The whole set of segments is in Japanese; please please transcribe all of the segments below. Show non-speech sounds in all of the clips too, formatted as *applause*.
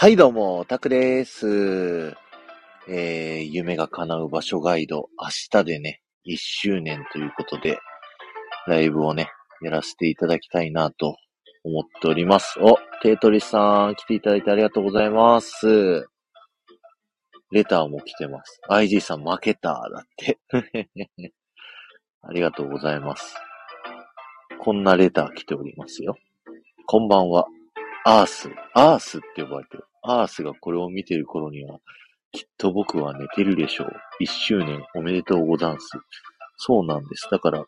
はい、どうも、タクです。えー、夢が叶う場所ガイド、明日でね、1周年ということで、ライブをね、やらせていただきたいなと思っております。お、テートリスさん、来ていただいてありがとうございます。レターも来てます。IG さん負けた、だって。*laughs* ありがとうございます。こんなレター来ておりますよ。こんばんは。アース。アースって呼ばれてる。アースがこれを見てる頃には、きっと僕は寝てるでしょう。一周年おめでとうござんす。そうなんです。だから、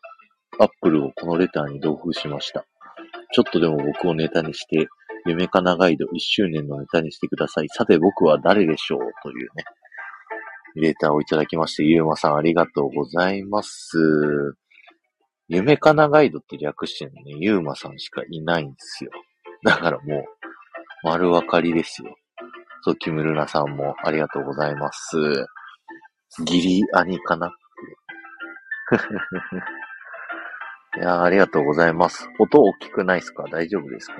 アップルをこのレターに同封しました。ちょっとでも僕をネタにして、夢かなガイド一周年のネタにしてください。さて僕は誰でしょう？というね、レターをいただきまして、ゆうまさんありがとうございます。夢かなガイドって略してるのね、ゆうまさんしかいないんですよ。だからもう、丸分かりですよ。そう、キムルナさんもありがとうございます。ギリ兄かないやーありがとうございます。音大きくないですか？大丈夫ですか？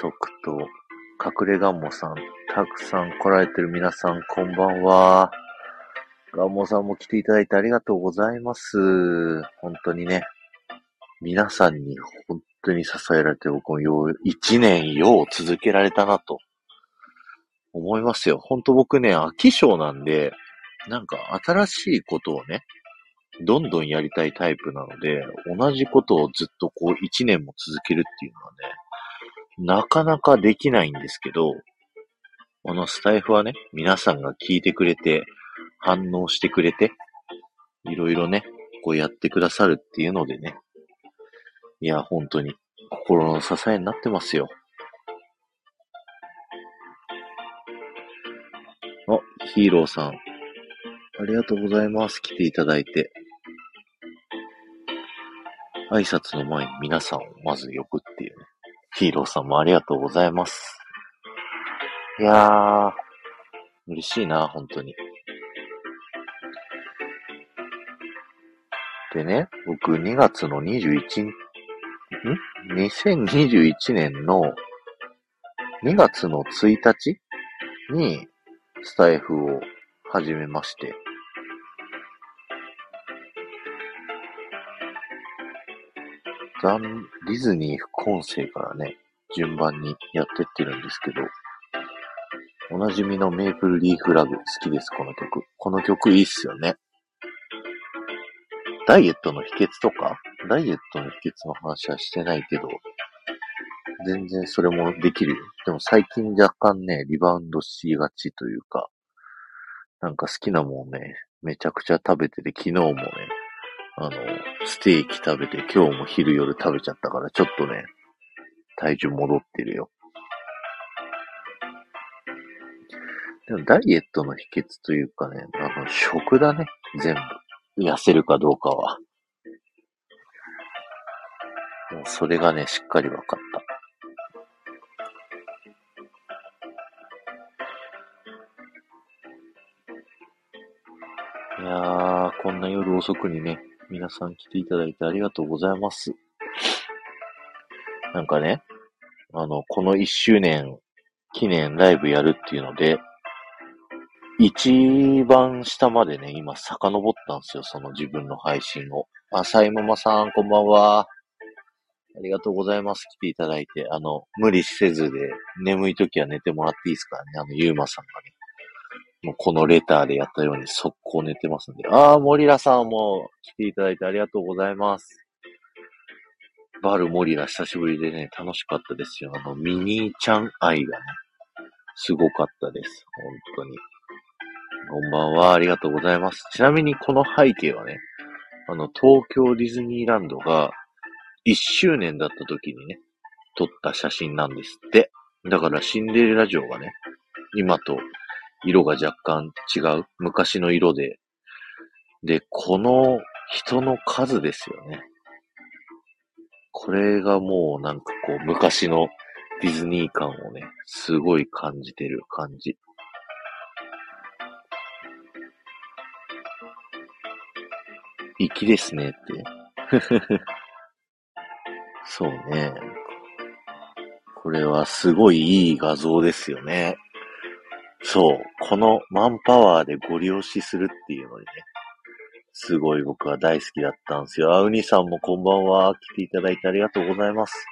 即と、隠れガンモさん、たくさん来られてる皆さん、こんばんは。ガンモさんも来ていただいてありがとうございます。本当にね、皆さんに本当に支えられて僕もよう、一年よう続けられたなと思いますよ。本当僕ね、飽き性なんで、なんか新しいことをね、どんどんやりたいタイプなので、同じことをずっとこう一年も続けるっていうのはね、なかなかできないんですけど、このスタイフはね、皆さんが聞いてくれて、反応してくれて、いろいろね、こうやってくださるっていうのでね、いや、本当に心の支えになってますよ。あ、ヒーローさん。ありがとうございます。来ていただいて。挨拶の前に皆さんをまず呼ぶっていうね。ヒーローさんもありがとうございます。いやー、嬉しいな、本当に。でね、僕2月の21日、ん ?2021 年の2月の1日にスタイフを始めまして、ザン、ディズニー副音声からね、順番にやってってるんですけど、おなじみのメープルリーフラグ好きです、この曲。この曲いいっすよね。ダイエットの秘訣とかダイエットの秘訣の話はしてないけど、全然それもできるよ。でも最近若干ね、リバウンドしがちというか、なんか好きなもんね、めちゃくちゃ食べてて、昨日もね、あの、ステーキ食べて、今日も昼夜食べちゃったから、ちょっとね、体重戻ってるよ。でもダイエットの秘訣というかね、あの、食だね、全部。痩せるかどうかは。もそれがね、しっかり分かった。いやー、こんな夜遅くにね、皆さん来ていただいてありがとうございます。なんかね、あの、この1周年記念ライブやるっていうので、一番下までね、今遡ったんですよ、その自分の配信を。あ、サイママさん、こんばんは。ありがとうございます。来ていただいて。あの、無理せずで、眠い時は寝てもらっていいですからね。あの、ゆうまさんがね。もうこのレターでやったように速攻寝てますんで。あー、モリラさんも来ていただいてありがとうございます。バルモリラ久しぶりでね、楽しかったですよ。あの、ミニーちゃん愛がね、すごかったです。本当に。こんばんは、ありがとうございます。ちなみにこの背景はね、あの、東京ディズニーランドが1周年だった時にね、撮った写真なんですって。だからシンデレラ城がね、今と色が若干違う。昔の色で。で、この人の数ですよね。これがもうなんかこう、昔のディズニー感をね、すごい感じてる感じ。粋ですねって。そうね。これはすごいいい画像ですよね。そう。このマンパワーでご利用しするっていうのにね、すごい僕は大好きだったんですよ。あ、うにさんもこんばんは。来ていただいてありがとうございます。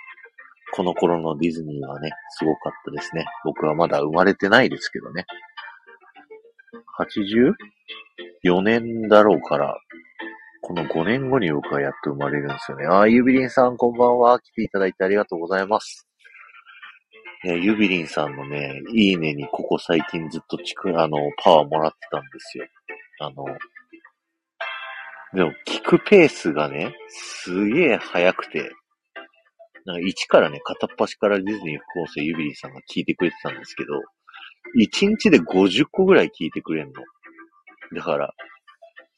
この頃のディズニーはね、すごかったですね。僕はまだ生まれてないですけどね。84年だろうから、この5年後に僕はやっと生まれるんですよね。あ、ゆびりんさんこんばんは。来ていただいてありがとうございます。ね、ゆびりんさんのね、いいねにここ最近ずっとちく、あの、パワーもらってたんですよ。あの、でも聞くペースがね、すげえ速くて、なんか一からね、片っ端からディズニー副音声ゆびりんさんが聞いてくれてたんですけど、1日で50個ぐらい聞いてくれんの。だから、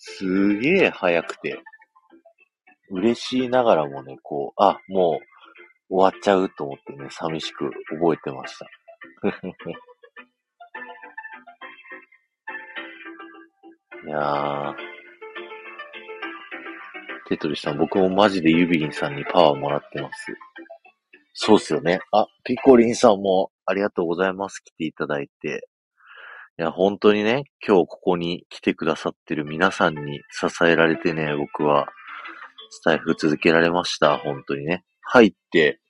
すげえ早くて、嬉しいながらもね、こう、あ、もう終わっちゃうと思ってね、寂しく覚えてました。*laughs* いやー、テトリさん、僕もマジでユビリンさんにパワーもらってます。そうっすよね。あ、ピコリンさんもありがとうございます。来ていただいて。いや、本当にね、今日ここに来てくださってる皆さんに支えられてね、僕はスタイフ続けられました。本当にね。入って、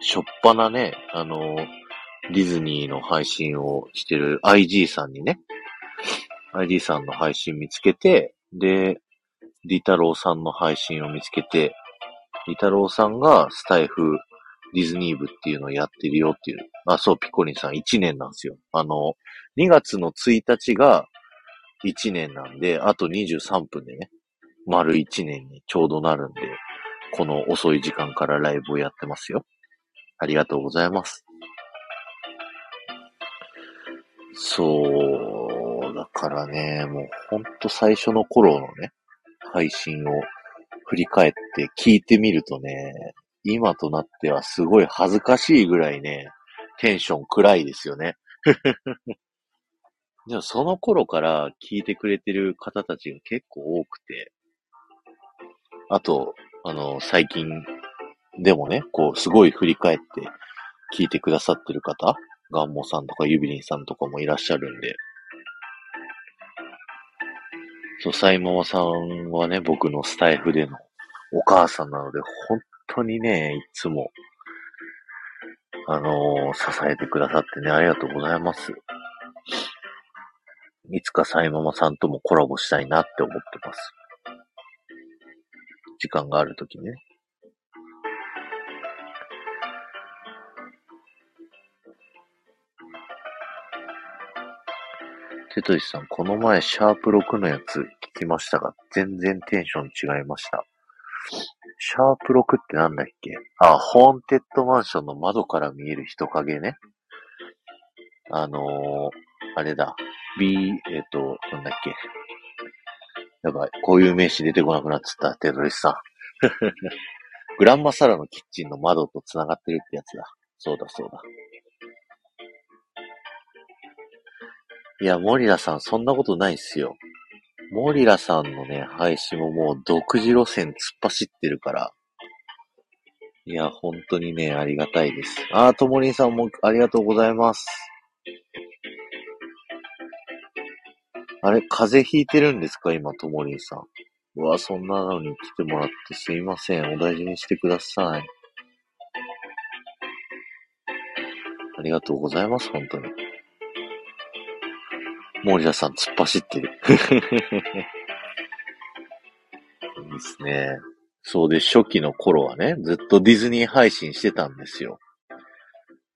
しょっぱなね、あの、ディズニーの配信をしてる IG さんにね、IG さんの配信見つけて、で、リタローさんの配信を見つけて、リタローさんがスタイフディズニー部っていうのをやってるよっていう。あ、そう、ピコリンさん1年なんですよ。あの、2月の1日が1年なんで、あと23分でね、丸1年にちょうどなるんで、この遅い時間からライブをやってますよ。ありがとうございます。そう、だからね、もうほんと最初の頃のね、配信を振り返って聞いてみるとね、今となってはすごい恥ずかしいぐらいね、テンション暗いですよね。*laughs* でもその頃から聞いてくれてる方たちが結構多くて、あと、あの、最近でもね、こう、すごい振り返って聞いてくださってる方、ガンモさんとかユビリンさんとかもいらっしゃるんで、そう、サイママさんはね、僕のスタイフでのお母さんなので、本当にね、いつも、あのー、支えてくださってね、ありがとうございます。いつかサイママさんともコラボしたいなって思ってます。時間があるときね。テトリさん、この前、シャープ6のやつ聞きましたが、全然テンション違いました。シャープ6ってなんだっけ？あ、ホーンテッドマンションの窓から見える人影ね。あのー、あれだ。B、えっ、ー、と、なんだっけ？やばい。こういう名詞出てこなくなっちゃった、テトリスさん。*laughs* グランマサラのキッチンの窓と繋がってるってやつだ。そうだ、そうだ。いや、モリラさん、そんなことないっすよ。モリラさんのね、配信ももう独自路線突っ走ってるから。いや、本当にね、ありがたいです。あー、ともりんさんもありがとうございます。あれ、風邪ひいてるんですか？今、ともりんさん。うわ、そんなのに来てもらってすいません。お大事にしてください。ありがとうございます、本当に。森田さん突っ走ってる。*laughs* いいですね。そうで、初期の頃はね、ずっとディズニー配信してたんですよ。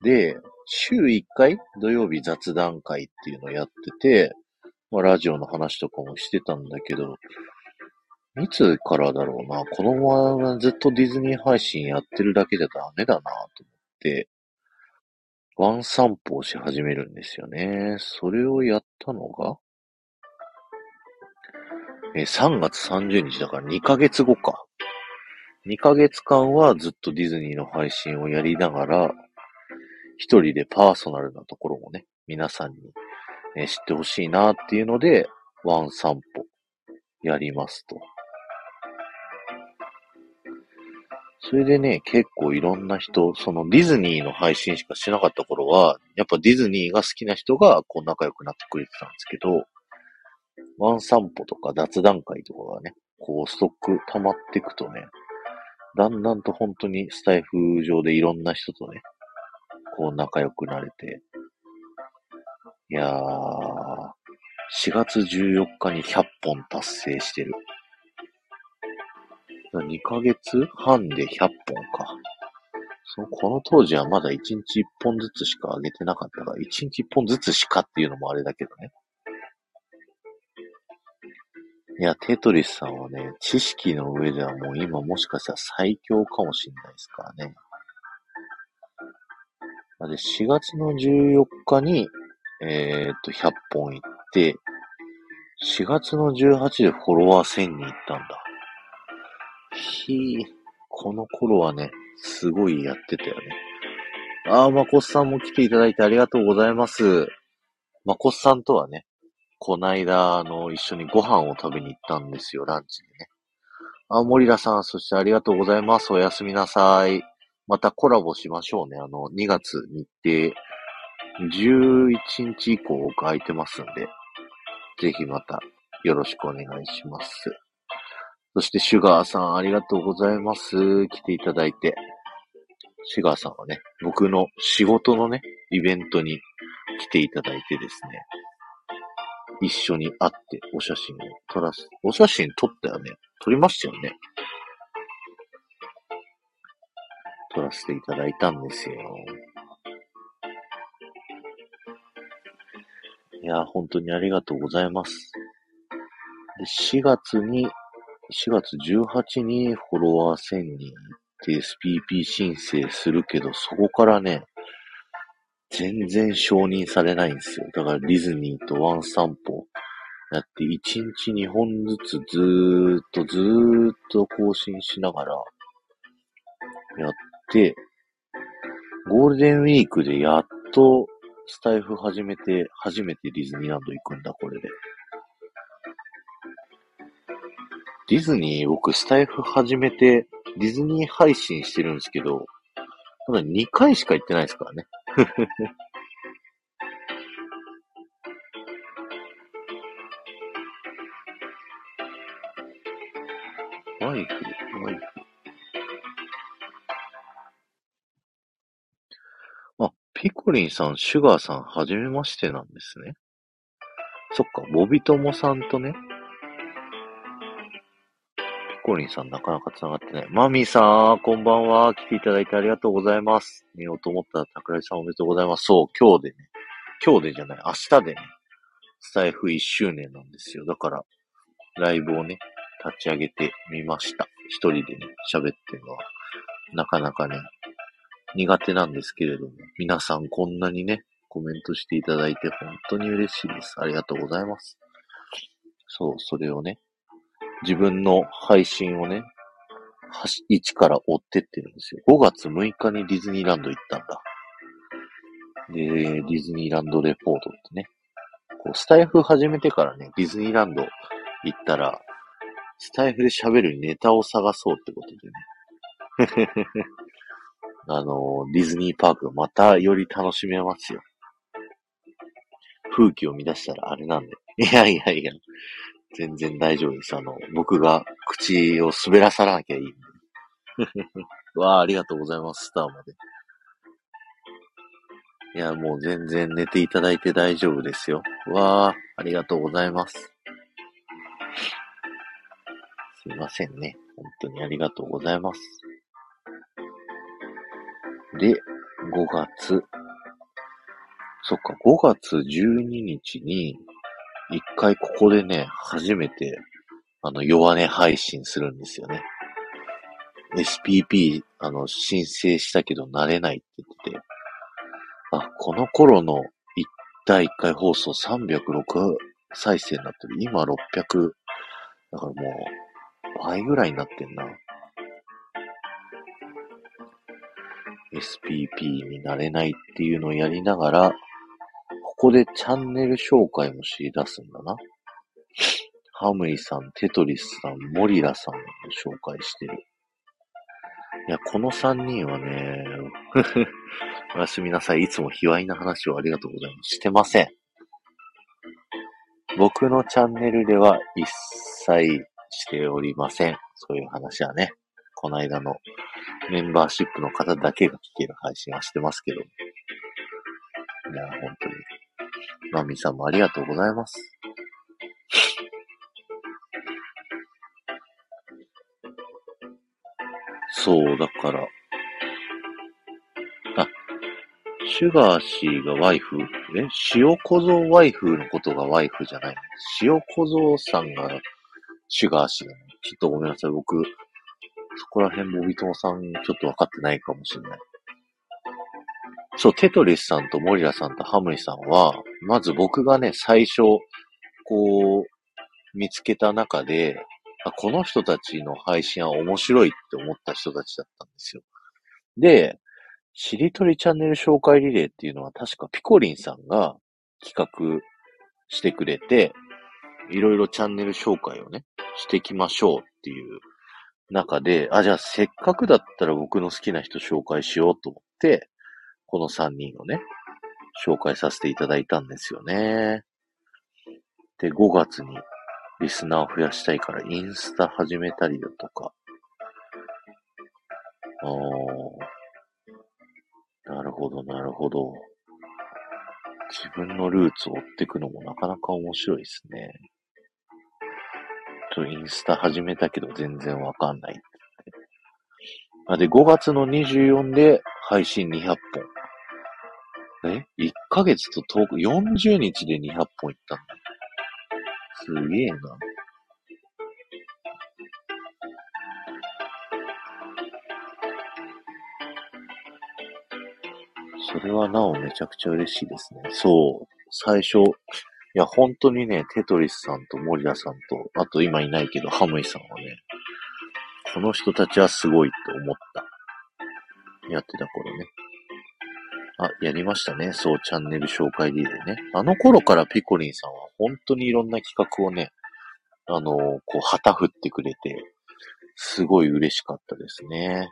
で、週1回土曜日雑談会っていうのをやってて、まあ、ラジオの話とかもしてたんだけど、いつからだろうな、このままずっとディズニー配信やってるだけじゃダメだなと思って、ワン散歩をし始めるんですよね。それをやったのが、え3月30日だから2ヶ月後か。2ヶ月間はずっとディズニーの配信をやりながら、一人でパーソナルなところもね、皆さんに、ね、知ってほしいなっていうので、ワン散歩やりますと。それでね、結構いろんな人、そのディズニーの配信しかしてなかった頃は、やっぱディズニーが好きな人がこう仲良くなってくれてたんですけど、ワン散歩とか雑談会とかがね、こうストック溜まっていくとね、だんだんと本当にスタイフ上でいろんな人とね、こう仲良くなれて、いやー、4月14日に100本達成してる。2ヶ月半で100本か。その、この当時はまだ1日1本ずつしか上げてなかったから、1日1本ずつしかっていうのもあれだけどね。いや、テトリスさんはね、知識の上ではもう今もしかしたら最強かもしれないですからね。で、4月の14日に、えー、っと、100本行って、4月の18でフォロワー1000人行ったんだ。ひこの頃はね、すごいやってたよね。ああ、まこさんも来ていただいてありがとうございます。まこっさんとはね、こないだ、あの、一緒にご飯を食べに行ったんですよ、ランチでね。あ、森田さん、そしてありがとうございます。おやすみなさい。またコラボしましょうね。あの、2月日程、11日以降空いてますんで、ぜひまたよろしくお願いします。そしてシュガーさんありがとうございます。来ていただいて。シュガーさんはね、僕の仕事のね、イベントに来ていただいてですね、一緒に会ってお写真を撮らす。お写真撮ったよね撮りましたよね撮らせていただいたんですよ。いや、本当にありがとうございます。で、4月に4月18にフォロワー1000人って SPP 申請するけど、そこからね、全然承認されないんですよ。だからディズニーとワン散歩やって1日2本ずつずーっとずーっと更新しながらやって、ゴールデンウィークでやっとスタイフ始めて、初めてディズニーランド行くんだ、これで。ディズニー、僕、スタイフ始めて、ディズニー配信してるんですけど、まだ2回しか行ってないですからね。*laughs* ワイフ、ワイフ。あ、ピコリンさん、シュガーさん、はじめましてなんですね。そっか、ボビトモさんとね、コリンさんなかなか繋がってない。マミーさん、こんばんは。来ていただいてありがとうございます。寝ようと思ったら桜井さんおめでとうございます。そう、今日でね。今日でじゃない、明日でね。スタイフ1周年なんですよ。だから、ライブをね、立ち上げてみました。一人でね、喋ってるのは、なかなかね、苦手なんですけれども、皆さんこんなにね、コメントしていただいて本当に嬉しいです。ありがとうございます。そう、それをね、自分の配信をね、一から追ってってるんですよ。5月6日にディズニーランド行ったんだ。で、ディズニーランドレポートってね。こう、スタイフ始めてからね、ディズニーランド行ったら、スタイフで喋るネタを探そうってことでね。*laughs* あの、ディズニーパークまたより楽しめますよ。風紀を乱したらあれなんで。いやいやいや、全然大丈夫です。あの、僕が口を滑らさなきゃいい。*laughs* わあ、ありがとうございます、スターまで。いや、もう全然寝ていただいて大丈夫ですよ。わあ、ありがとうございます。すいませんね。本当にありがとうございます。で、5月。そっか、5月12日に、一回ここでね、初めて、あの、弱音配信するんですよね。SPP、あの、申請したけど慣れないって言ってて、あ、この頃の一第1回放送306再生になってる。今600、だからもう、倍ぐらいになってんな。SPP になれないっていうのをやりながら、ここでチャンネル紹介もし出すんだな。ハムイさん、テトリスさん、モリラさんを紹介してる。いや、この3人はね、*laughs* おやすみなさい。いつも卑猥な話をありがとうございます。してません。僕のチャンネルでは一切しておりません。そういう話はね。この間のメンバーシップの方だけが聞ける配信はしてますけど。いや、本当に。マミさんもありがとうございます。そう、だから、あ、シュガーシーがワイフ？え？塩小僧ワイフのことがワイフじゃない塩小僧さんがシュガーシーなの？ちょっとごめんなさい。僕、そこら辺ボビトンさんちょっと分かってないかもしれない。そう、テトリスさんとモリラさんとハムイさんは、まず僕がね、最初、こう、見つけた中で、あ、この人たちの配信は面白いって思った人たちだったんですよ。で、しりとりチャンネル紹介リレーっていうのは確かピコリンさんが企画してくれて、いろいろチャンネル紹介をね、していきましょうっていう中で、あ、じゃあせっかくだったら僕の好きな人紹介しようと思って、この3人をね、紹介させていただいたんですよね。で、5月にリスナーを増やしたいからインスタ始めたりだとか。ああ、なるほど、なるほど。自分のルーツを追っていくのもなかなか面白いですね。ちょ、インスタ始めたけど全然わかんないって。で、5月の24で配信200本。え ?1 ヶ月と遠く、40日で200本いったんだ。すげえな。それはなおめちゃくちゃ嬉しいですね。そう。最初、いや、本当にね、テトリスさんと森田さんと、あと今いないけど、ハムイさんはね、この人たちはすごいって思った。やってた頃ね。あ、やりましたね。そう、チャンネル紹介リレーね。あの頃からピコリンさんは本当にいろんな企画をね、あのこう、旗振ってくれて、すごい嬉しかったですね。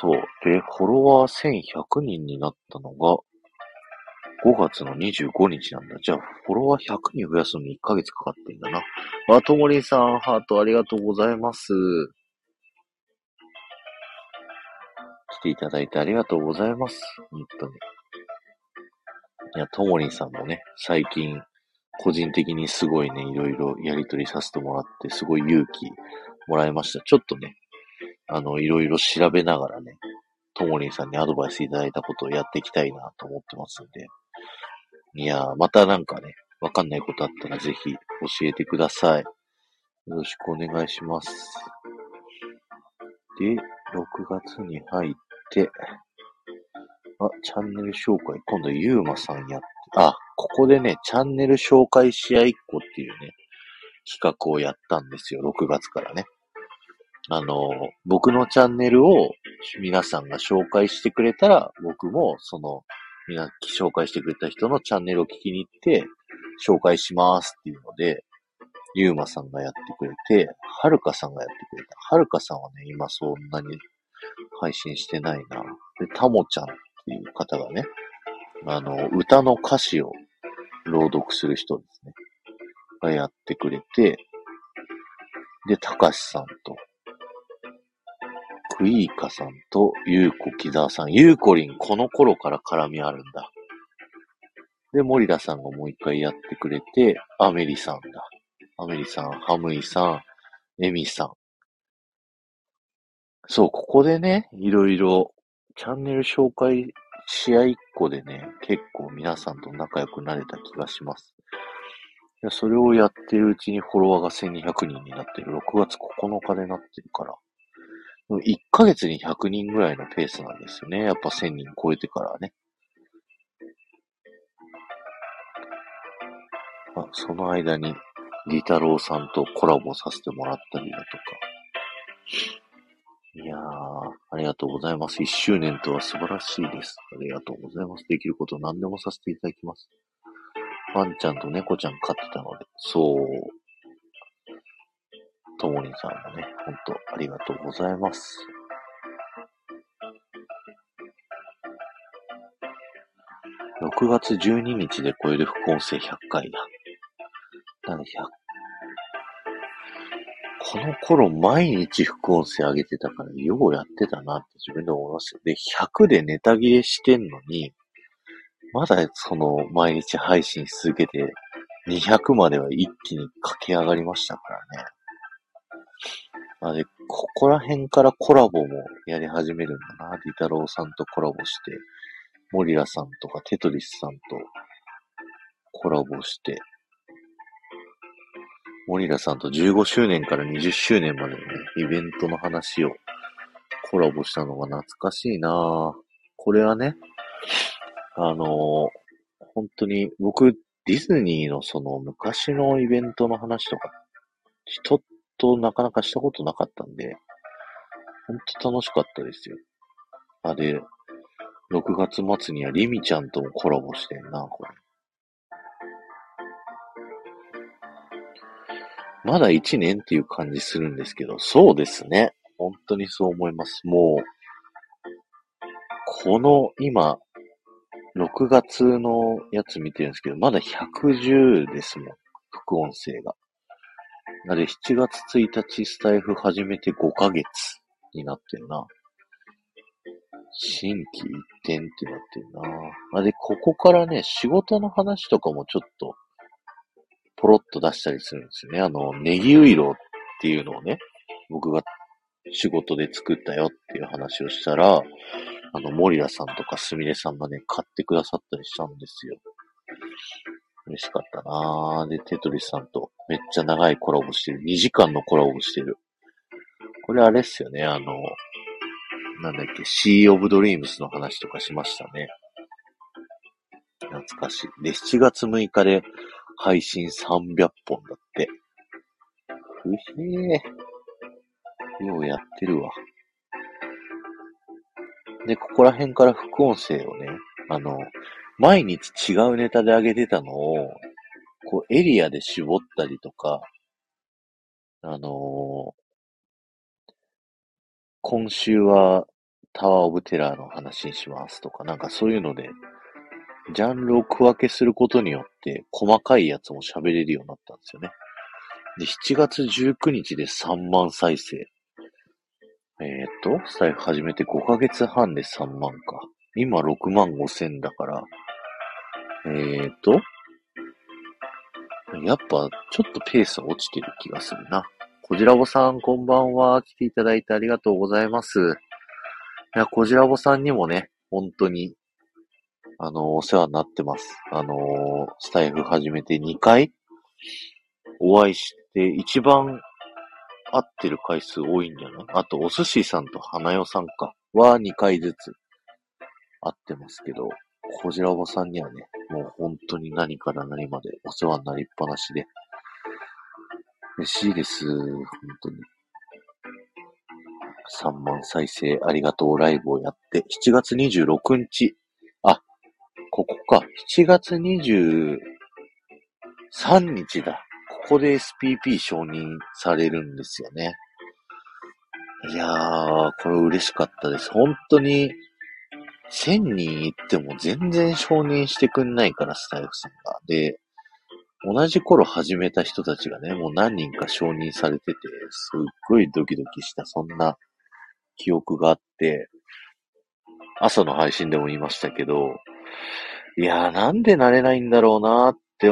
そう。で、フォロワー1100人になったのが、5月の25日なんだ。じゃあ、フォロワー100人増やすのに1ヶ月かかってんだな。あ、ともりんさん、ハートありがとうございます。ていただいてありがとうございます。本当に。いや、ともりんさんもね、最近、個人的にすごいね、いろいろやりとりさせてもらって、すごい勇気もらいました。ちょっとね、あの、いろいろ調べながらね、ともりんさんにアドバイスいただいたことをやっていきたいなと思ってますんで。いやー、またなんかね、わかんないことあったらぜひ教えてください。よろしくお願いします。で、6月に入って、あ、チャンネル紹介。今度、ゆうまさんやって、あ、ここでね、チャンネル紹介試合1個っていうね、企画をやったんですよ。6月からね。あの、僕のチャンネルを皆さんが紹介してくれたら、僕もその、みな、紹介してくれた人のチャンネルを聞きに行って、紹介しますっていうので、ゆうまさんがやってくれて、はるかさんがやってくれた。はるかさんはね、今そんなに配信してないな。で、たもちゃんっていう方がね、あの、歌の歌詞を朗読する人ですね。がやってくれて、で、たかしさんと、クイーカさんと、ゆうこ木沢さん。ゆうこりん、この頃から絡みあるんだ。で、森田さんがもう一回やってくれて、アメリさんだ。アメリさん、ハムイさん、エミさん。そう、ここでね、いろいろ、チャンネル紹介試合一個でね、結構皆さんと仲良くなれた気がします。いや、それをやってるうちにフォロワーが1200人になってる。6月9日でなってるから。1ヶ月に100人ぐらいのペースなんですよね。やっぱ1000人超えてからね。あ、その間に、リタロウさんとコラボさせてもらったりだとか。いやー、ありがとうございます。1周年とは素晴らしいです。ありがとうございます。できること何でもさせていただきます。ワンちゃんと猫ちゃん飼ってたので、そう。ともりさんもね、ほんとありがとうございます。6月12日で超える副音声100回だ。なんで100、この頃毎日副音声上げてたから、ようやってたなって自分で思いますよ。で、100でネタ切れしてんのに、まだその毎日配信し続けて、200までは一気に駆け上がりましたからね。あで、ここら辺からコラボもやり始めるんだな。リタロウさんとコラボして、モリラさんとかテトリスさんとコラボして、モリラさんと15周年から20周年までのね、イベントの話をコラボしたのが懐かしいなぁこれはね、あのー、本当に僕、ディズニーのその昔のイベントの話とか、人となかなかしたことなかったんで、ほんと楽しかったですよ。あ、で、6月末にはリミちゃんともコラボしてんな、これ。まだ1年っていう感じするんですけど、そうですね。本当にそう思います。もう、この今、6月のやつ見てるんですけど、まだ110ですもん。副音声が。なので、7月1日スタイフ始めて5ヶ月になってるな。新規一点ってなってるな。あで、ここからね、仕事の話とかもちょっと、ポロッと出したりするんですよね。あの、ネギウイロっていうのをね、僕が仕事で作ったよっていう話をしたら、あの、森田さんとかすみれさんがね、買ってくださったりしたんですよ。嬉しかったなぁ。で、テトリスさんとめっちゃ長いコラボしてる。2時間のコラボしてる。これあれっすよね、あの、なんだっけ、Sea of Dreams の話とかしましたね。懐かしい。で、7月6日で配信300本だって。ふへえ。ようやってるわ。で、ここら辺から副音声をね、あの、毎日違うネタで上げてたのを、こう、エリアで絞ったりとか、あのー、今週はタワーオブテラーの話にしますとか、なんかそういうので、ジャンルを区分けすることによって、細かいやつも喋れるようになったんですよね。で、7月19日で3万再生。えっ、と、スタイフ始めて5ヶ月半で3万か。今6万5千だから、えっ、と、やっぱちょっとペース落ちてる気がするな。こじらぼさん、こんばんは。来ていただいてありがとうございます。いや、こじらぼさんにもね、本当に、あの、お世話になってます。あの、スタイフ始めて2回お会いして、一番会ってる回数多いんじゃない？あと、お寿司さんと花代さんか、は2回ずつ会ってますけど、こじらぼさんにはね、もう本当に何から何までお世話になりっぱなしで、嬉しいです。本当に。3万再生ありがとうライブをやって、7月26日、ここか、7月23日だ。ここで SPP 承認されるんですよね。いやー、これ嬉しかったです。本当に、1000人行っても全然承認してくんないから、スタイフさんが。で、同じ頃始めた人たちがね、もう何人か承認されてて、すっごいドキドキした、そんな記憶があって、朝の配信でも言いましたけど、いやーなんでなれないんだろうなーって、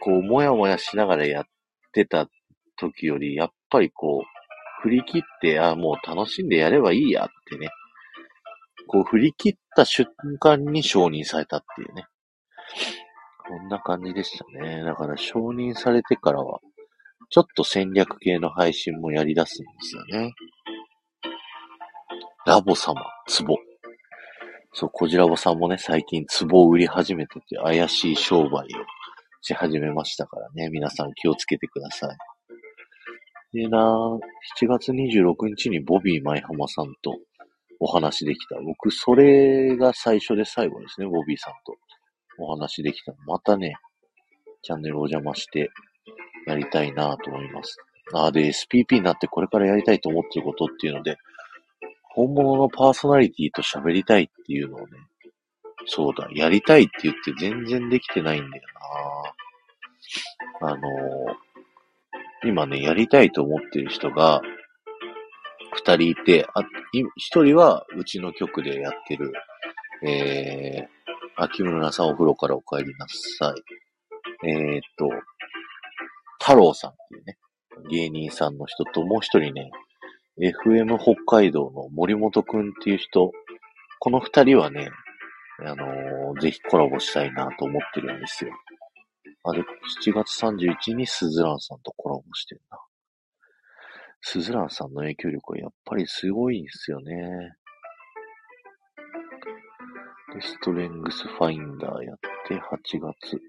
こう、もやもやしながらやってた時より、やっぱりこう、振り切って、あもう楽しんでやればいいやってね。こう、振り切った瞬間に承認されたっていうね。こんな感じでしたね。だから承認されてからは、ちょっと戦略系の配信もやり出すんですよね。ラボ様、ツボ。そう、こじらぼさんもね、最近ツボを売り始めてて怪しい商売をし始めましたからね、皆さん気をつけてください。でな7月26日にボビー舞浜さんとお話できた。僕、それが最初で最後ですね、ボビーさんとお話できた。またね、チャンネルお邪魔してやりたいなと思います。あで、SPP になってこれからやりたいと思ってることっていうので、本物のパーソナリティと喋りたいっていうのをね、そうだ、やりたいって言って全然できてないんだよなあのー、今ね、やりたいと思ってる人が、二人いて、あ、一人はうちの局でやってる、えー、秋村さんお風呂からお帰りなさい。えー、っと、太郎さんっていうね、芸人さんの人ともう一人ね、FM 北海道の森本くんっていう人、この二人はね、あのー、ぜひコラボしたいなと思ってるんですよ。あ、で、7月31日にスズランさんとコラボしてるな。スズランさんの影響力はやっぱりすごいんですよね。で、ストレングスファインダーやって8月。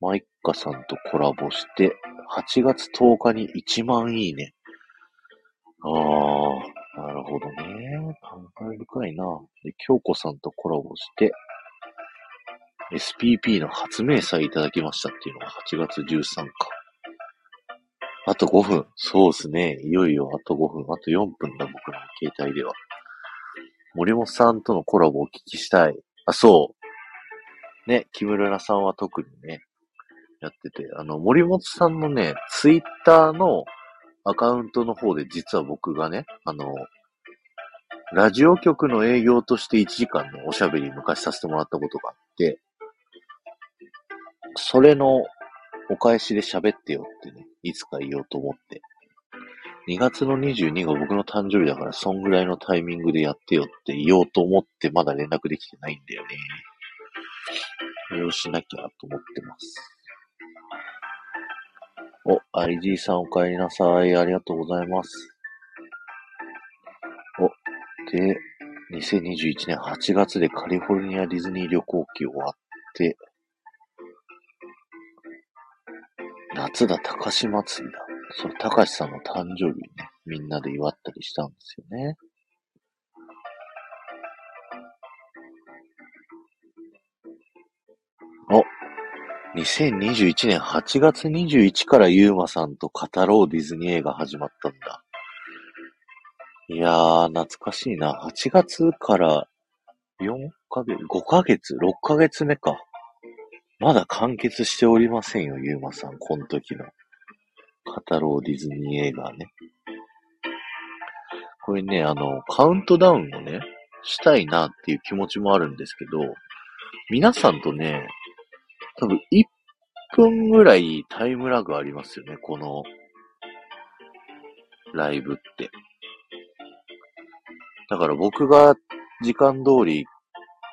マイッカさんとコラボして、8月10日に1万いいね。ああ、なるほどね。感慨深いな。で、京子さんとコラボして、SPP の発明祭いただきましたっていうのが8月13か。あと5分。そうですね。いよいよあと5分。あと4分だ、僕の携帯では。森本さんとのコラボをお聞きしたい。あ、そう。ね、木村さんは特にね、やってて、あの、森本さんのね、ツイッターのアカウントの方で実は僕がね、あの、ラジオ局の営業として1時間のおしゃべり昔させてもらったことがあって、それのお返しで喋ってよってね、いつか言おうと思って。2月の22が僕の誕生日だから、そんぐらいのタイミングでやってよって言おうと思って、まだ連絡できてないんだよね。それをしなきゃと思ってます。お、IG さんお帰りなさい。ありがとうございます。お、で、2021年8月でカリフォルニアディズニー旅行期終わって、夏だ、高し祭りだ。それ、高しさんの誕生日ね、みんなで祝ったりしたんですよね。2021年8月21からユーマさんと語ろうディズニー映画始まったんだ。いやー、懐かしいな。8月から4ヶ月、5ヶ月、6ヶ月目か。まだ完結しておりませんよ、ゆうまさん。この時の。語ろうディズニー映画ね。これね、あの、カウントダウンをね、したいなっていう気持ちもあるんですけど、皆さんとね、多分1分ぐらいタイムラグありますよね、このライブって。だから僕が時間通り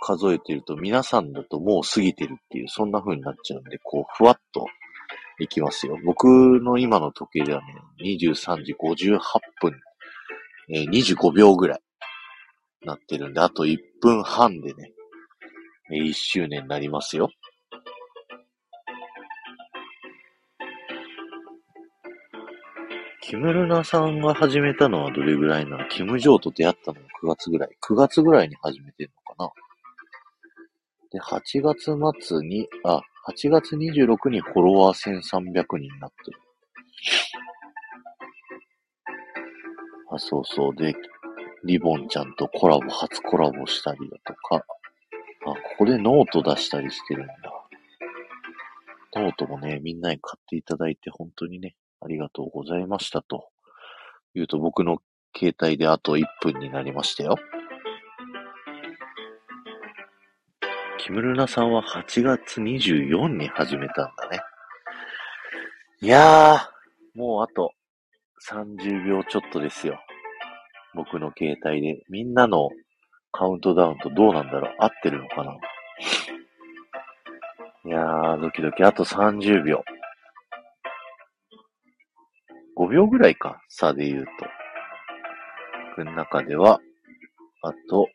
数えてると皆さんだともう過ぎてるっていう、そんな風になっちゃうんで、こう、ふわっといきますよ。僕の今の時計ではね、23時58分、えー、25秒ぐらいなってるんで、あと1分半でね、えー、1周年になりますよ。キムルナさんが始めたのはどれぐらいなの？キム・ジョーと出会ったのは9月ぐらい。9月ぐらいに始めてるのかな？で、8月末に、あ、8月26にフォロワー1300人になってる。あ、そうそう。で、リボンちゃんとコラボ、初コラボしたりだとか、あ、ここでノート出したりしてるんだ。ノートもね、みんなに買っていただいて本当にね、ありがとうございましたと。言うと僕の携帯であと1分になりましたよ。キムルナさんは8月24に始めたんだね。いやー、もうあと30秒ちょっとですよ。僕の携帯で。みんなのカウントダウンとどうなんだろう合ってるのかないやー、ドキドキ。あと30秒。5秒ぐらいか、差で言うと。僕の中では、あと、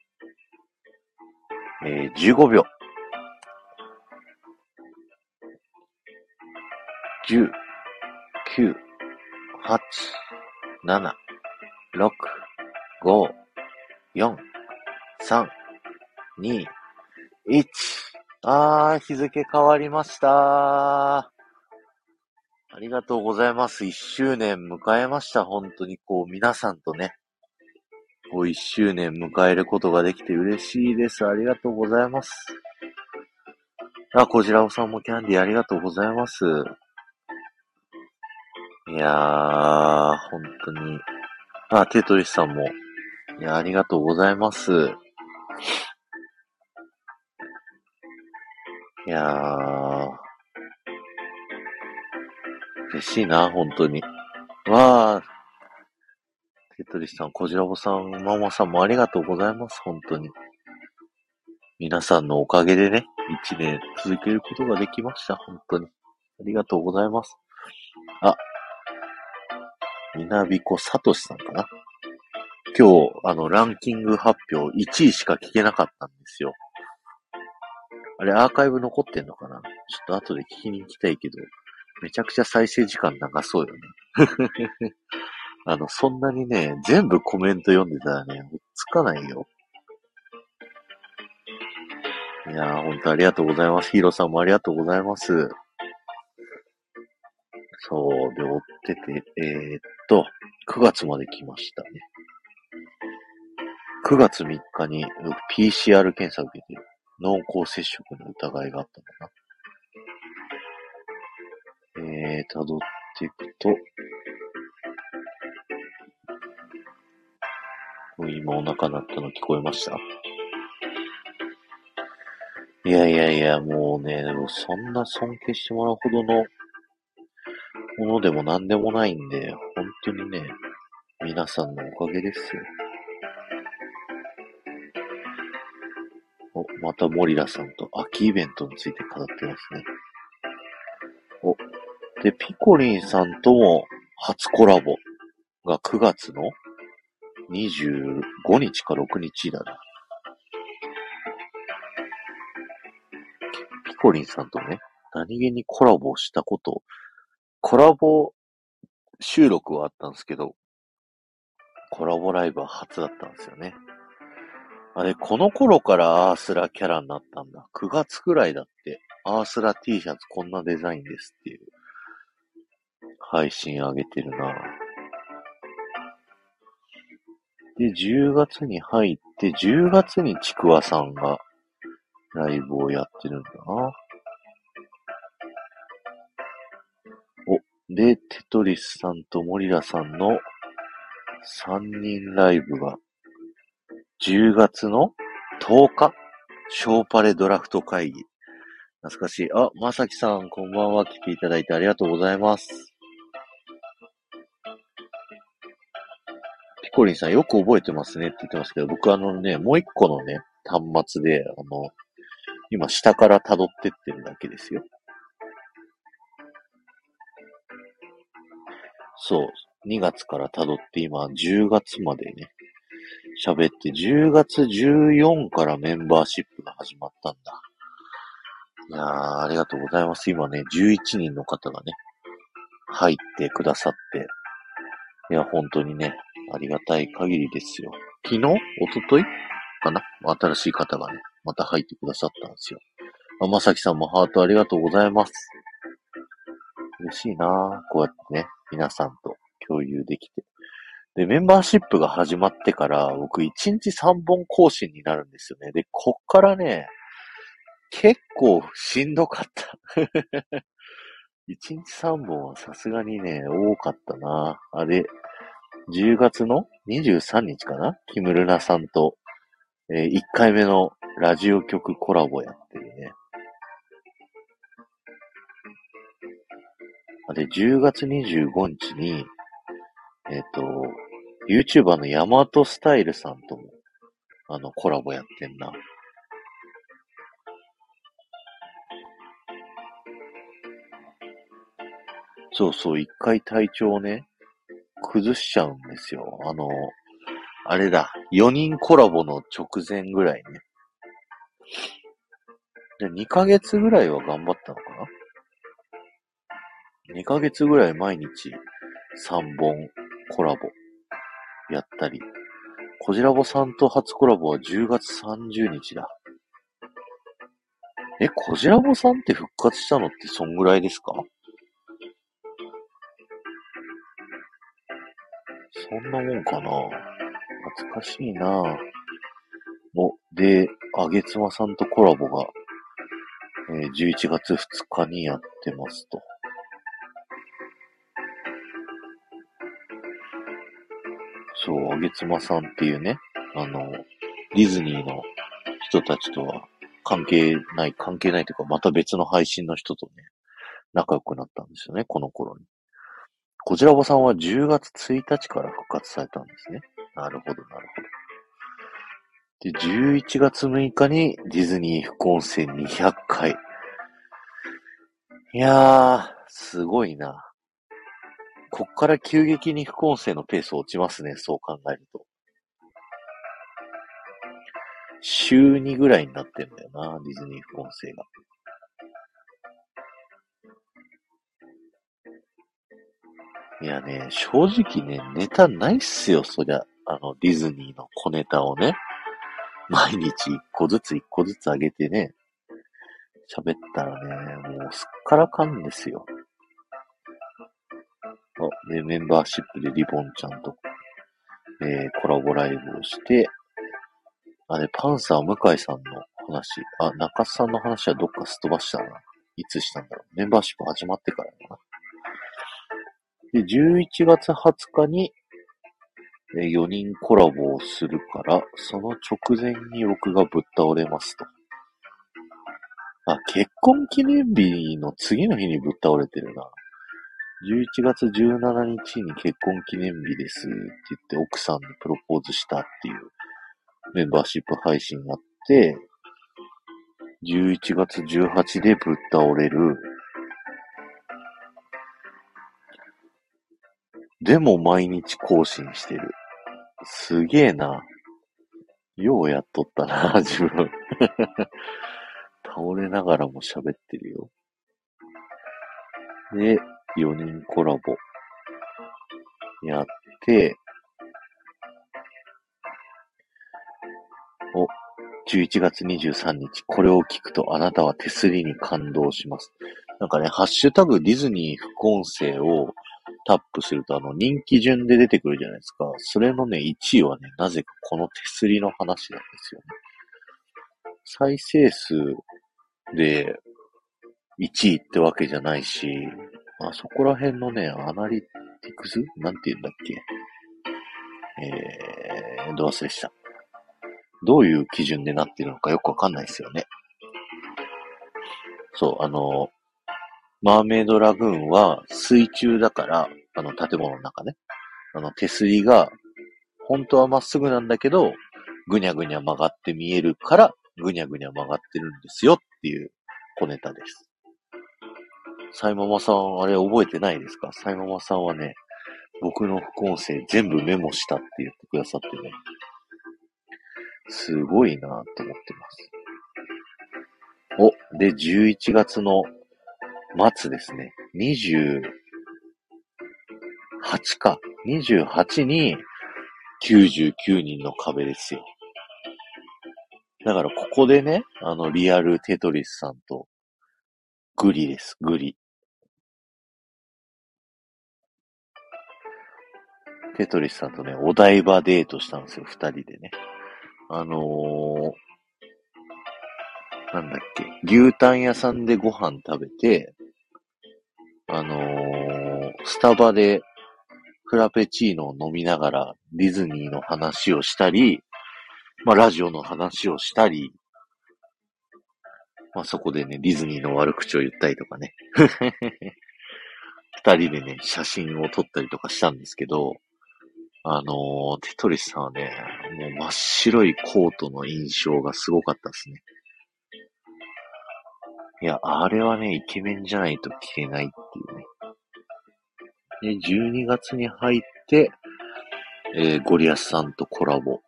えー、15秒。10、9、8、7、6、5、4、3、2、1。あー、日付変わりましたありがとうございます。一周年迎えました。本当にこう、皆さんとね、こう一周年迎えることができて嬉しいです。ありがとうございます。あ、こちらおさんもキャンディーありがとうございます。いやー、本当に。あ、テトリスさんも。いや、ありがとうございます。いやー、嬉しいな、本当に。わー、テトリスさん、コジラボさん、ママさんもありがとうございます、本当に。皆さんのおかげでね、一年続けることができました、本当に。ありがとうございます。あ、みなびこさとしさんかな。今日、あの、ランキング発表1位しか聞けなかったんですよ。あれ、アーカイブ残ってんのかな？ちょっと後で聞きに行きたいけど、めちゃくちゃ再生時間長そうよね。*laughs* あの、そんなにね、全部コメント読んでたらね、追っつかないよ。いやー、ほんとありがとうございます。ヒーローさんもありがとうございます。そう、で、追ってて、えー、っと、9月まで来ましたね。9月3日に PCR 検査を受けて、濃厚接触の疑いがあったのえー、辿っていくと、今お腹鳴ったの聞こえました？いやいやいや、もうね、でもそんな尊敬してもらうほどのものでも何でもないんで、本当にね、皆さんのおかげですよ。お、またモリラさんと秋イベントについて語ってますね。で、ピコリンさんとも初コラボが9月の25日か6日だな。ピコリンさんとね、何気にコラボしたこと、コラボ収録はあったんですけど、コラボライブは初だったんですよね。あれ、この頃からアースラキャラになったんだ。9月くらいだって、アースラ T シャツこんなデザインですっていう、配信上げてるなで、10月に入って、10月にちくわさんがライブをやってるんだな。お、で、テトリスさんとモリラさんの3人ライブが10月の10日、ショーパレドラフト会議。懐かしい。あ、まさきさん、こんばんは。来ていただいてありがとうございます。ピコリンさん、よく覚えてますねって言ってますけど、僕あのね、もう一個のね、端末で、あの、今下から辿ってってるだけですよ。そう。2月から辿って今10月までね、喋って、10月14からメンバーシップが始まったんだ。いやー、ありがとうございます。今ね、11人の方がね、入ってくださって。いや、本当にね、ありがたい限りですよ。昨日？一昨日かな？新しい方がね、また入ってくださったんですよ。あ、まさきさんもハートありがとうございます。嬉しいなぁこうやってね、皆さんと共有できて。で、メンバーシップが始まってから、僕1日3本更新になるんですよね。で、こっからね、結構しんどかった。*laughs* 1日3本はさすがにね、多かったな。あれ、10月の23日かな？キムルナさんと、えー、1回目のラジオ局コラボやってるね。あれ、10月25日に、えっ、ー、と、YouTuber のヤマトスタイルさんとも、あの、コラボやってんな。そうそう、一回体調をね、崩しちゃうんですよ。あの、あれだ、4人コラボの直前ぐらいね。で、2ヶ月ぐらいは頑張ったのかな ?2 ヶ月ぐらい毎日3本コラボやったり、コジラボさんと初コラボは10月30日だ。え、コジラボさんって復活したのってそんぐらいですか？んなもんかな懐かしいなお、で、あげつまさんとコラボが、えー、11月2日にやってますと。そう、あげつまさんっていうね、あの、ディズニーの人たちとは関係ない、関係ないというか、また別の配信の人とね、仲良くなったんですよね、この頃に。こちらぼさんは10月1日から復活されたんですね。なるほど、なるほど。で、11月6日にディズニー副音声200回。いやー、すごいな。こっから急激に副音声のペース落ちますね、そう考えると。週2ぐらいになってんだよな、ディズニー副音声が。いやね、正直ね、ネタないっすよ、そりゃ。あの、ディズニーの小ネタをね。毎日一個ずつ一個ずつ上げてね、喋ったらね、もうすっからかんですよ。あ、で、メンバーシップでリボンちゃんと、えー、コラボライブをして、あれ、パンサー向井さんの話、あ、中津さんの話はどっかすっ飛ばしたな。いつしたんだろう。メンバーシップ始まってからだな。で、11月20日に、え4人コラボをするから、その直前に僕がぶっ倒れますと。あ、結婚記念日の次の日にぶっ倒れてるな。11月17日に結婚記念日ですって言って奥さんにプロポーズしたっていうメンバーシップ配信があって、11月18でぶっ倒れる。でも毎日更新してる。すげえな。ようやっとったな、*laughs* 自分。倒れながらも喋ってるよ。で、4人コラボ。やって、お、11月23日、これを聞くとあなたは手すりに感動します。なんかね、ハッシュタグディズニー副音声をタップすると、あの、人気順で出てくるじゃないですか。それのね、1位はね、なぜかこの手すりの話なんですよね。再生数で1位ってわけじゃないし、あそこら辺のね、アナリティクス？なんて言うんだっけ？えー、どう忘れした。どういう基準でなってるのかよくわかんないですよね。そう、あの、マーメイドラグーンは水中だから、あの建物の中ね。あの手すりが、本当はまっすぐなんだけど、ぐにゃぐにゃ曲がって見えるから、ぐにゃぐにゃ曲がってるんですよっていう小ネタです。サイママさん、あれ覚えてないですか？サイママさんはね、僕の副音声全部メモしたって言ってくださってね、すごいなぁと思ってます。お、で、11月の末ですね。28か。28に99人の壁ですよ。だからここでね、あの、リアルテトリスさんと、グリです、グリ。テトリスさんとね、お台場デートしたんですよ、二人でね。あのー、なんだっけ、牛タン屋さんでご飯食べて、あのー、スタバでフラペチーノを飲みながらディズニーの話をしたり、まあラジオの話をしたり、まあそこでね、ディズニーの悪口を言ったりとかね。二人でね、写真を撮ったりとかしたんですけど、あのー、テトリスさんはね、もう真っ白いコートの印象がすごかったですね。いや、あれはね、イケメンじゃないと着れないっていうね。で、12月に入って、えー、ゴリアスさんとコラボ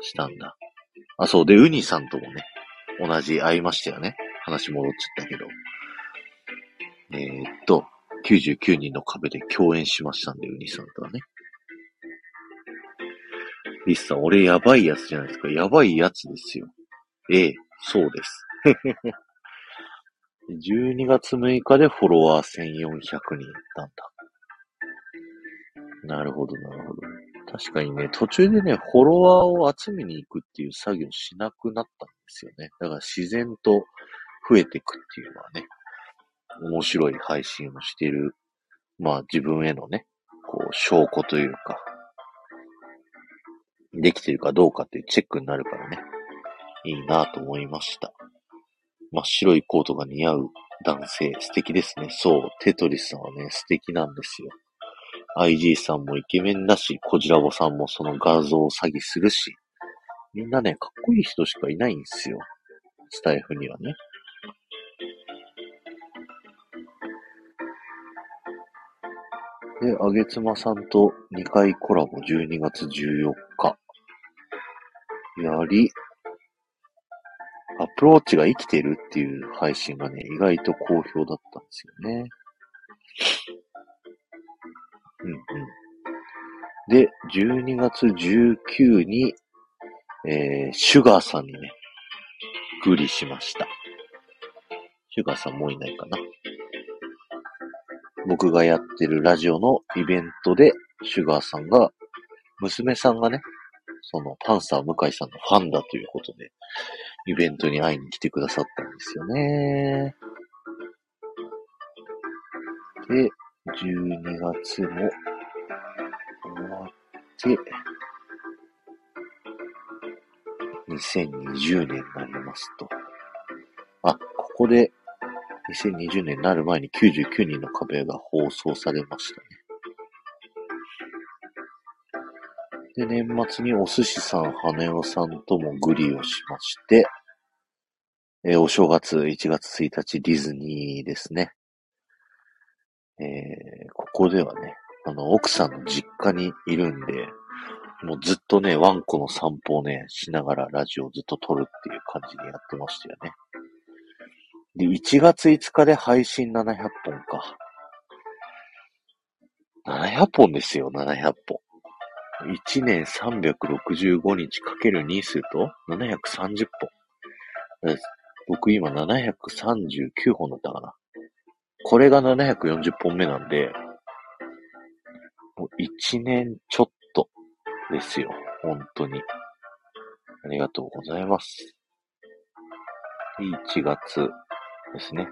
したんだ。あ、そう。で、ウニさんともね、同じ会いましたよね。話戻っちゃったけど。えー、っと、99人の壁で共演しましたんで、ウニさんとはね。リスさん、俺やばいやつじゃないですか。やばいやつですよ。ええ、そうです。*laughs* 12月6日でフォロワー1400人いったんだ。なるほど、なるほど。確かにね、途中でね、フォロワーを集めに行くっていう作業しなくなったんですよね。だから自然と増えていくっていうのはね、面白い配信をしている、まあ自分へのね、こう、証拠というか、できてるかどうかっていうチェックになるからね、いいなと思いました。真っ白いコートが似合う男性、素敵ですね。そう、テトリスさんはね、素敵なんですよ。IG さんもイケメンだし、コジラボさんもその画像を詐欺するし、みんなね、かっこいい人しかいないんですよ。スタイフにはね。で、あげつまさんと2回コラボ12月14日。やり、アプローチが生きてるっていう配信がね、意外と好評だったんですよね。で、12月19に、えー、シュガーさんにね、グリしました。シュガーさんもういないかな。僕がやってるラジオのイベントで、シュガーさんが、娘さんがね、そのパンサー向井さんのファンだということで、イベントに会いに来てくださったんですよね。で、12月も、2020年になりますと。あ、ここで2020年になる前に99人の壁が放送されましたね。で、年末にお寿司さん、羽男さんともグリをしまして、えー、お正月1月1日ディズニーですね。えー、ここではね、あの、奥さんの実家にいるんで、もうずっとね、ワンコの散歩をね、しながらラジオをずっと撮るっていう感じでやってましたよね。で、1月5日で配信700本か。700本ですよ、700本。1年365日かける2すると730本。僕今739本だったかな。これが740本目なんで、もう1年ちょっとですよ。本当に。ありがとうございます。1月ですね。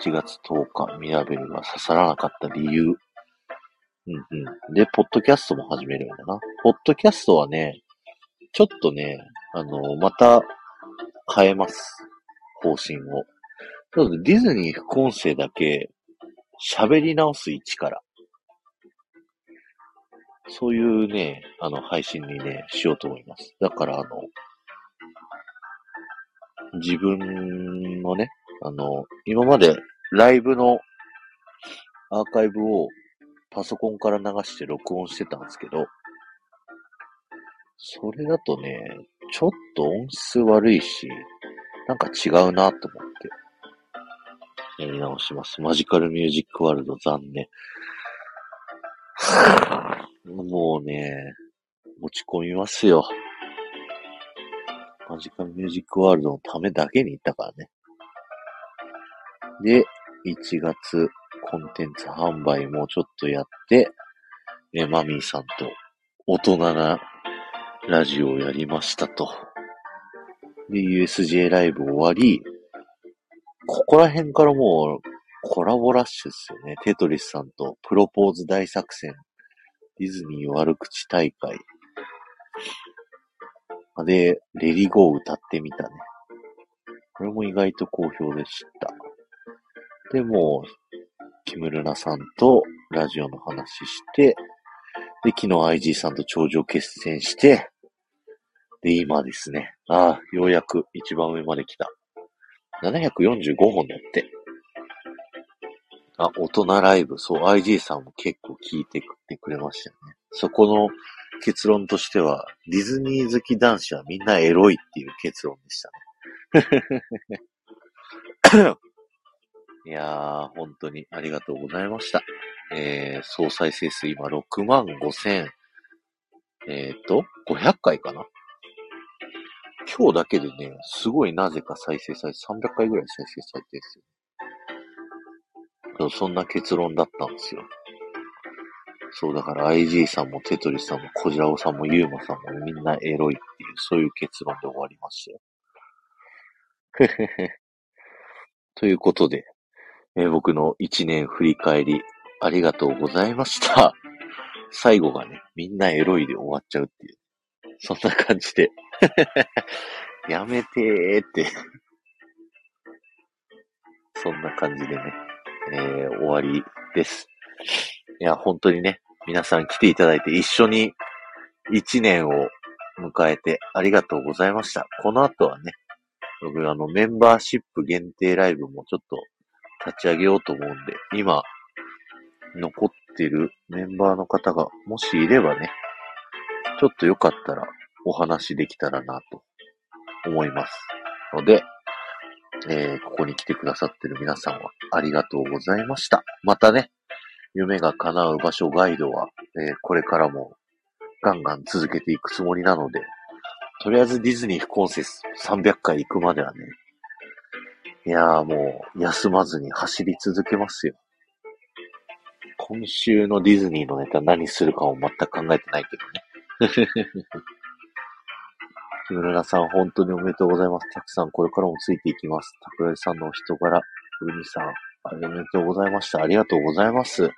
1月10日、ミラベルが刺さらなかった理由。うんうん。で、ポッドキャストも始めるんだな。ポッドキャストはね、ちょっとね、あの、また変えます。方針を。ちょっとディズニー副音声だけ喋り直す位置から。そういうね、あの、配信にね、しようと思います。だから、あの、自分のね、あの、今までライブのアーカイブをパソコンから流して録音してたんですけど、それだとね、ちょっと音質悪いし、なんか違うなと思って、やり直します。マジカルミュージックワールド残念。*laughs* もうね、落ち込みますよ。マジカルミュージックワールドのためだけに行ったからね。で、1月、コンテンツ販売もちょっとやって、え、マミーさんと大人なラジオをやりましたと。で、USJ ライブ終わり、ここら辺からもうコラボラッシュですよね。テトリスさんとプロポーズ大作戦、ディズニー悪口大会。で、レディゴー歌ってみたね。これも意外と好評でした。で、もキムルナさんとラジオの話して、で、昨日 IG さんと頂上決戦して、で、今ですね。ああ、ようやく一番上まで来た。745本だって。あ、大人ライブ。そう、IG さんも結構聞いてくれましたよね。そこの結論としては、ディズニー好き男子はみんなエロいっていう結論でしたね。*laughs* いやー、本当にありがとうございました。えー、総再生数今6万5千、えっ、ー、と、500回かな？今日だけでね、すごいなぜか再生されて、300回ぐらい再生されてるんですよ。そんな結論だったんですよ。そう、だから IG さんもテトリスさんもコジラオさんもユーマさんもみんなエロいっていう、そういう結論で終わりましたよ。ということで、えー、僕の一年振り返り、ありがとうございました。最後がね、みんなエロいで終わっちゃうっていう。そんな感じで *laughs* やめてーってそんな感じでね、えー、終わりです。いや、本当にね、皆さん来ていただいて一緒に一年を迎えてありがとうございました。この後はね、僕あのメンバーシップ限定ライブもちょっと立ち上げようと思うんで、今、残ってるメンバーの方がもしいればね、ちょっとよかったらお話できたらなと思います。ので、えー、ここに来てくださってる皆さんはありがとうございました。またね、夢が叶う場所ガイドは、えー、これからもガンガン続けていくつもりなので、とりあえずディズニー不根節300回行くまではね、いやーもう休まずに走り続けますよ。今週のディズニーのネタ何するかも全く考えてないけどね。木村さん、本当におめでとうございます。たくさんこれからもついていきます。桜井さんのお人柄、うみさん、ありがとうございました。ありがとうございます。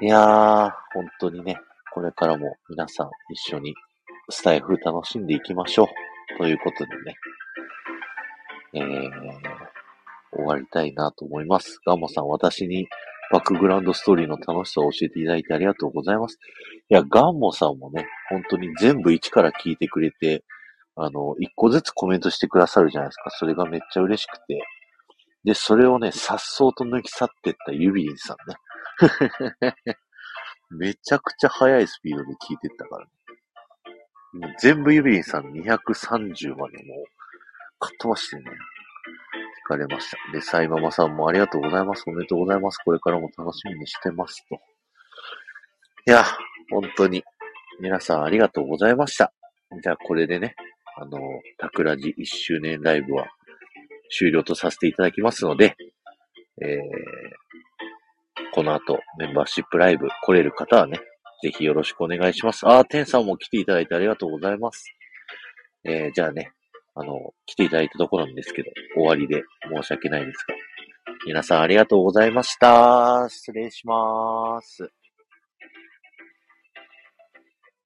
いやー、本当にね、これからも皆さん一緒にスタイフ楽しんでいきましょう。ということでね、えー、終わりたいなと思います。ガンモさん、私にバックグラウンドストーリーの楽しさを教えていただいてありがとうございます。いや、ガンモさんもね、本当に全部一から聞いてくれて、あの、一個ずつコメントしてくださるじゃないですか。それがめっちゃ嬉しくて。で、それをね、さっそうと抜き去ってったユビリンさんね。*laughs* めちゃくちゃ速いスピードで聞いてったからね。もう全部ユビリンさん230までもう、かっ飛ばしてね、かれました。で、サイママさんもありがとうございます。おめでとうございます。これからも楽しみにしてますと。いや、本当に、皆さんありがとうございました。じゃあ、これでね、あの、タクラジ1周年ライブは終了とさせていただきますので、えー、この後、メンバーシップライブ来れる方はね、ぜひよろしくお願いします。あー、テンさんも来ていただいてありがとうございます。えー、じゃあね、あの、来ていただいたところなんですけど、終わりで申し訳ないですが。皆さんありがとうございました。失礼します。